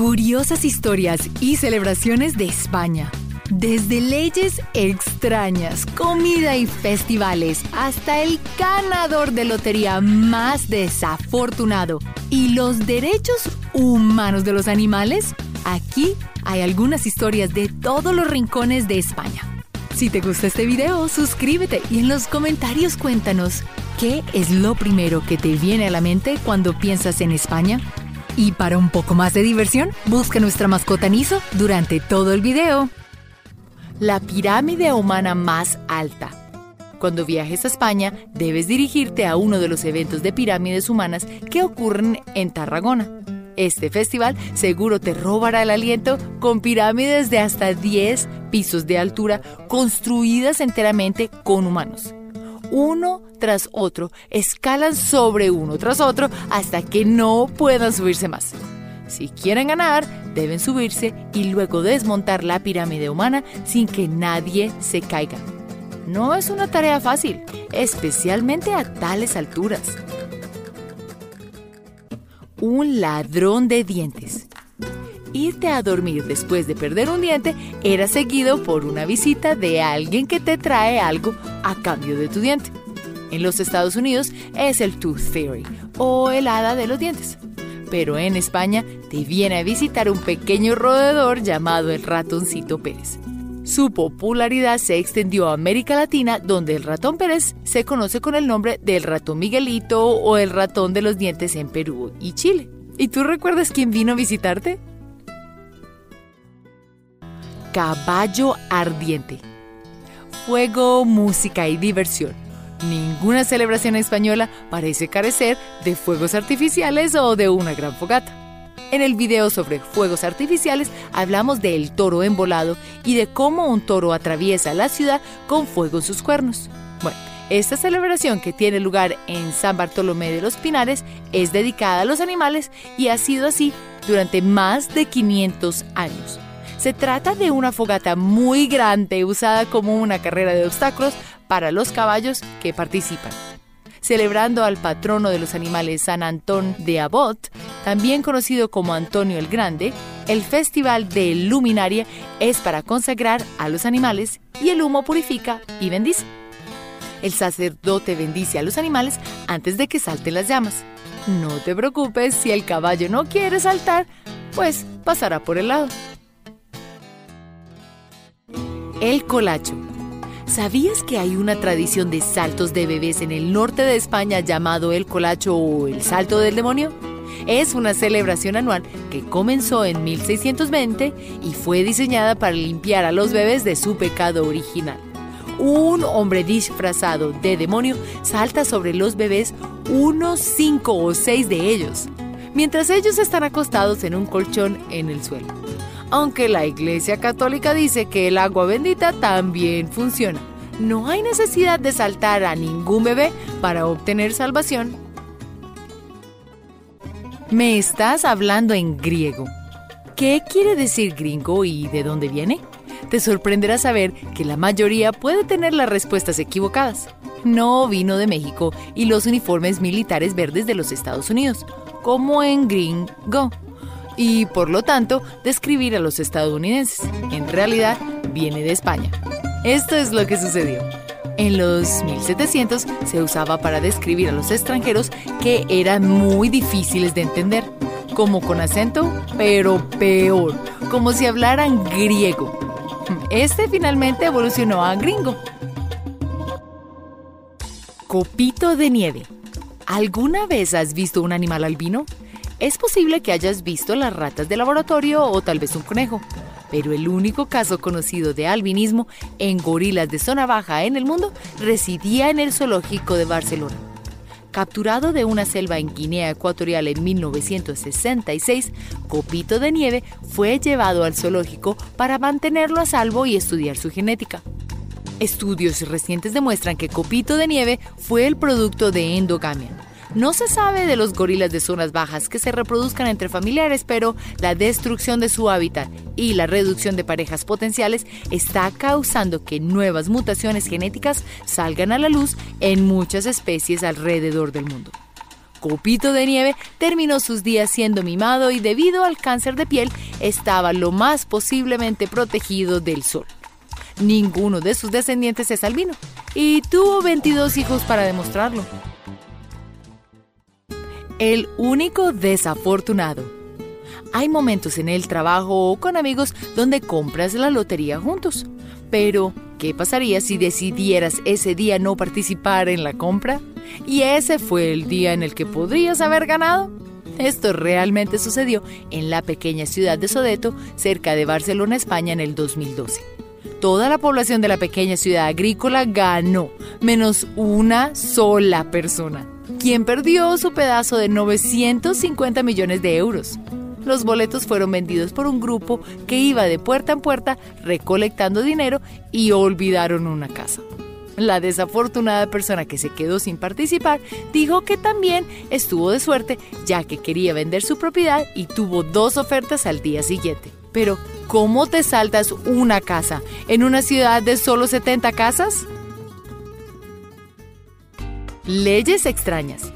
Curiosas historias y celebraciones de España. Desde leyes extrañas, comida y festivales, hasta el ganador de lotería más desafortunado y los derechos humanos de los animales, aquí hay algunas historias de todos los rincones de España. Si te gusta este video, suscríbete y en los comentarios cuéntanos qué es lo primero que te viene a la mente cuando piensas en España. Y para un poco más de diversión, busca nuestra mascota Niso durante todo el video la pirámide humana más alta. Cuando viajes a España, debes dirigirte a uno de los eventos de pirámides humanas que ocurren en Tarragona. Este festival seguro te robará el aliento con pirámides de hasta 10 pisos de altura construidas enteramente con humanos. Uno tras otro, escalan sobre uno tras otro hasta que no puedan subirse más. Si quieren ganar, deben subirse y luego desmontar la pirámide humana sin que nadie se caiga. No es una tarea fácil, especialmente a tales alturas. Un ladrón de dientes. Irte a dormir después de perder un diente era seguido por una visita de alguien que te trae algo a cambio de tu diente. En los Estados Unidos es el Tooth Fairy o el hada de los dientes pero en España te viene a visitar un pequeño roedor llamado el ratoncito Pérez. Su popularidad se extendió a América Latina, donde el ratón Pérez se conoce con el nombre del ratón Miguelito o el ratón de los dientes en Perú y Chile. ¿Y tú recuerdas quién vino a visitarte? Caballo ardiente. Fuego, música y diversión Ninguna celebración española parece carecer de fuegos artificiales o de una gran fogata. En el video sobre fuegos artificiales hablamos del toro embolado y de cómo un toro atraviesa la ciudad con fuego en sus cuernos. Bueno, esta celebración que tiene lugar en San Bartolomé de los Pinares es dedicada a los animales y ha sido así durante más de 500 años. Se trata de una fogata muy grande usada como una carrera de obstáculos para los caballos que participan. Celebrando al patrono de los animales San Antón de Abot, también conocido como Antonio el Grande, el Festival de Luminaria es para consagrar a los animales y el humo purifica y bendice. El sacerdote bendice a los animales antes de que salten las llamas. No te preocupes si el caballo no quiere saltar, pues pasará por el lado. El colacho ¿Sabías que hay una tradición de saltos de bebés en el norte de España llamado el colacho o el salto del demonio? Es una celebración anual que comenzó en 1620 y fue diseñada para limpiar a los bebés de su pecado original. Un hombre disfrazado de demonio salta sobre los bebés, unos cinco o seis de ellos, mientras ellos están acostados en un colchón en el suelo aunque la Iglesia Católica dice que el agua bendita también funciona. No hay necesidad de saltar a ningún bebé para obtener salvación. Me estás hablando en griego. ¿Qué quiere decir gringo y de dónde viene? Te sorprenderá saber que la mayoría puede tener las respuestas equivocadas. No vino de México y los uniformes militares verdes de los Estados Unidos, como en gringo y por lo tanto describir a los estadounidenses. En realidad viene de España. Esto es lo que sucedió. En los 1700 se usaba para describir a los extranjeros que eran muy difíciles de entender, como con acento, pero peor, como si hablaran griego. Este finalmente evolucionó a gringo. Copito de nieve. ¿Alguna vez has visto un animal albino? Es posible que hayas visto las ratas de laboratorio o tal vez un conejo, pero el único caso conocido de albinismo en gorilas de zona baja en el mundo residía en el zoológico de Barcelona. Capturado de una selva en Guinea Ecuatorial en 1966, Copito de Nieve fue llevado al zoológico para mantenerlo a salvo y estudiar su genética. Estudios recientes demuestran que Copito de Nieve fue el producto de endogamia no se sabe de los gorilas de zonas bajas que se reproduzcan entre familiares, pero la destrucción de su hábitat y la reducción de parejas potenciales está causando que nuevas mutaciones genéticas salgan a la luz en muchas especies alrededor del mundo. copito de nieve, terminó sus días siendo mimado y debido al cáncer de piel estaba lo más posiblemente protegido del sol. Ninguno de sus descendientes es albino y tuvo 22 hijos para demostrarlo. El único desafortunado. Hay momentos en el trabajo o con amigos donde compras la lotería juntos. Pero, ¿qué pasaría si decidieras ese día no participar en la compra? Y ese fue el día en el que podrías haber ganado. Esto realmente sucedió en la pequeña ciudad de Sodeto, cerca de Barcelona, España, en el 2012. Toda la población de la pequeña ciudad agrícola ganó, menos una sola persona, quien perdió su pedazo de 950 millones de euros los boletos fueron vendidos por un grupo que iba de puerta en puerta recolectando dinero y olvidaron una casa. La desafortunada persona que se quedó sin participar dijo que también estuvo de suerte ya que quería vender su propiedad y tuvo dos ofertas al día siguiente. Pero, ¿cómo te saltas una casa en una ciudad de solo 70 casas? Leyes extrañas.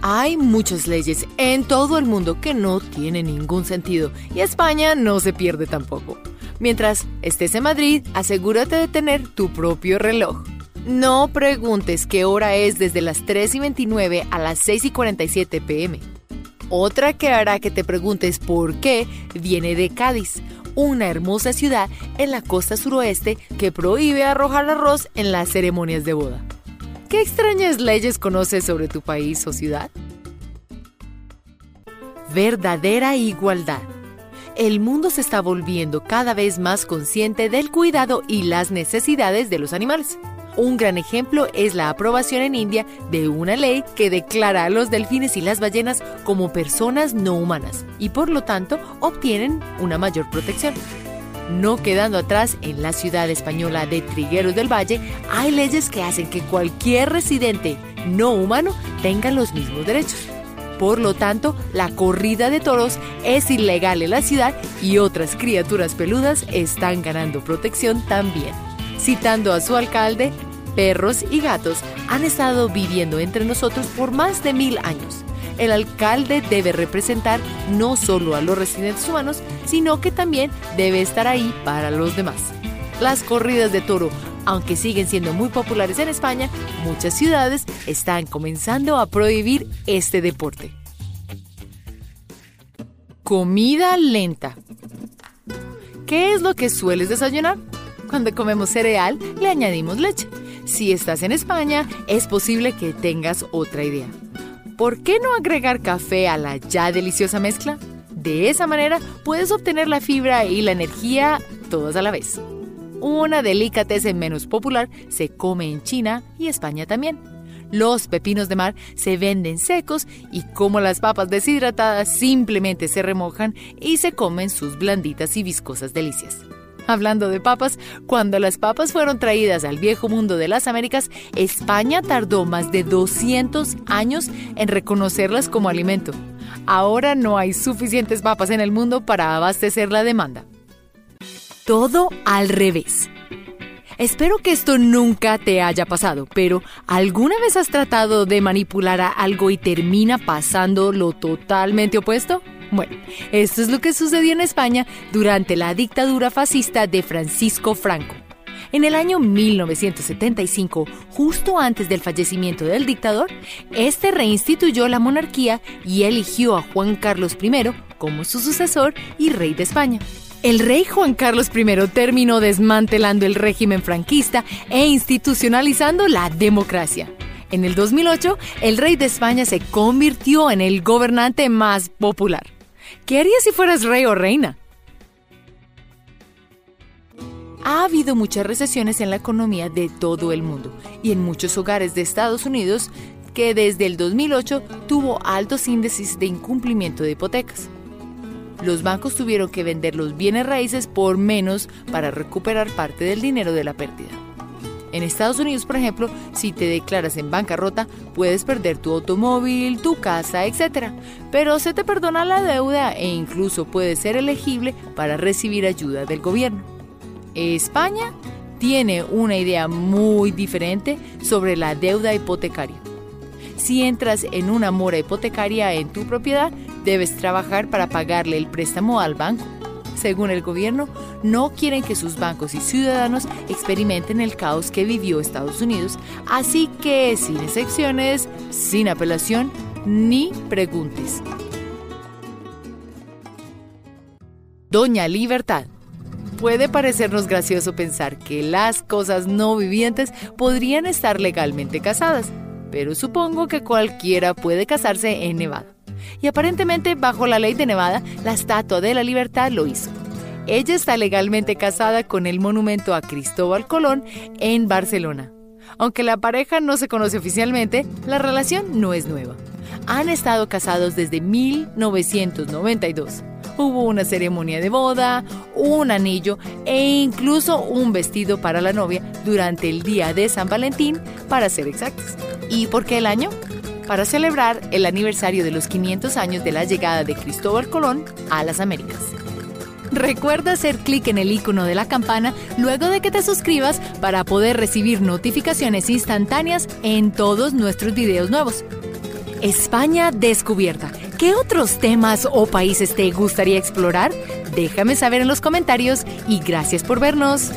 Hay muchas leyes en todo el mundo que no tienen ningún sentido y España no se pierde tampoco. Mientras estés en Madrid, asegúrate de tener tu propio reloj. No preguntes qué hora es desde las 3 y 29 a las 6 y 47 pm. Otra que hará que te preguntes por qué viene de Cádiz, una hermosa ciudad en la costa suroeste que prohíbe arrojar arroz en las ceremonias de boda. ¿Qué extrañas leyes conoces sobre tu país o ciudad? Verdadera igualdad. El mundo se está volviendo cada vez más consciente del cuidado y las necesidades de los animales. Un gran ejemplo es la aprobación en India de una ley que declara a los delfines y las ballenas como personas no humanas y por lo tanto obtienen una mayor protección. No quedando atrás, en la ciudad española de Trigueros del Valle hay leyes que hacen que cualquier residente no humano tenga los mismos derechos. Por lo tanto, la corrida de toros es ilegal en la ciudad y otras criaturas peludas están ganando protección también. Citando a su alcalde, perros y gatos han estado viviendo entre nosotros por más de mil años el alcalde debe representar no solo a los residentes humanos, sino que también debe estar ahí para los demás. Las corridas de toro, aunque siguen siendo muy populares en España, muchas ciudades están comenzando a prohibir este deporte. Comida lenta. ¿Qué es lo que sueles desayunar? Cuando comemos cereal, le añadimos leche. Si estás en España, es posible que tengas otra idea. ¿Por qué no agregar café a la ya deliciosa mezcla? De esa manera puedes obtener la fibra y la energía todas a la vez. Una delicatessen menos popular se come en China y España también. Los pepinos de mar se venden secos y como las papas deshidratadas simplemente se remojan y se comen sus blanditas y viscosas delicias. Hablando de papas, cuando las papas fueron traídas al viejo mundo de las Américas, España tardó más de 200 años en reconocerlas como alimento. Ahora no hay suficientes papas en el mundo para abastecer la demanda. Todo al revés. Espero que esto nunca te haya pasado, pero ¿alguna vez has tratado de manipular a algo y termina pasando lo totalmente opuesto? Bueno, esto es lo que sucedió en España durante la dictadura fascista de Francisco Franco. En el año 1975, justo antes del fallecimiento del dictador, este reinstituyó la monarquía y eligió a Juan Carlos I como su sucesor y rey de España. El rey Juan Carlos I terminó desmantelando el régimen franquista e institucionalizando la democracia. En el 2008, el rey de España se convirtió en el gobernante más popular. ¿Qué harías si fueras rey o reina? Ha habido muchas recesiones en la economía de todo el mundo y en muchos hogares de Estados Unidos que desde el 2008 tuvo altos índices de incumplimiento de hipotecas. Los bancos tuvieron que vender los bienes raíces por menos para recuperar parte del dinero de la pérdida. En Estados Unidos, por ejemplo, si te declaras en bancarrota, puedes perder tu automóvil, tu casa, etc. Pero se te perdona la deuda e incluso puedes ser elegible para recibir ayuda del gobierno. España tiene una idea muy diferente sobre la deuda hipotecaria. si entras en una mora hipotecaria en tu propiedad, debes trabajar para pagarle el préstamo al banco. Según el gobierno, no quieren que sus bancos y ciudadanos experimenten el caos que vivió Estados Unidos, así que sin excepciones, sin apelación, ni preguntes. Doña Libertad. Puede parecernos gracioso pensar que las cosas no vivientes podrían estar legalmente casadas, pero supongo que cualquiera puede casarse en Nevada. Y aparentemente, bajo la ley de Nevada, la Estatua de la Libertad lo hizo. Ella está legalmente casada con el monumento a Cristóbal Colón en Barcelona. Aunque la pareja no se conoce oficialmente, la relación no es nueva. Han estado casados desde 1992 hubo una ceremonia de boda, un anillo e incluso un vestido para la novia durante el día de San Valentín, para ser exactos. ¿Y por qué el año? Para celebrar el aniversario de los 500 años de la llegada de Cristóbal Colón a las Américas. Recuerda hacer clic en el icono de la campana luego de que te suscribas para poder recibir notificaciones instantáneas en todos nuestros videos nuevos. España descubierta ¿Qué otros temas o países te gustaría explorar? Déjame saber en los comentarios y gracias por vernos.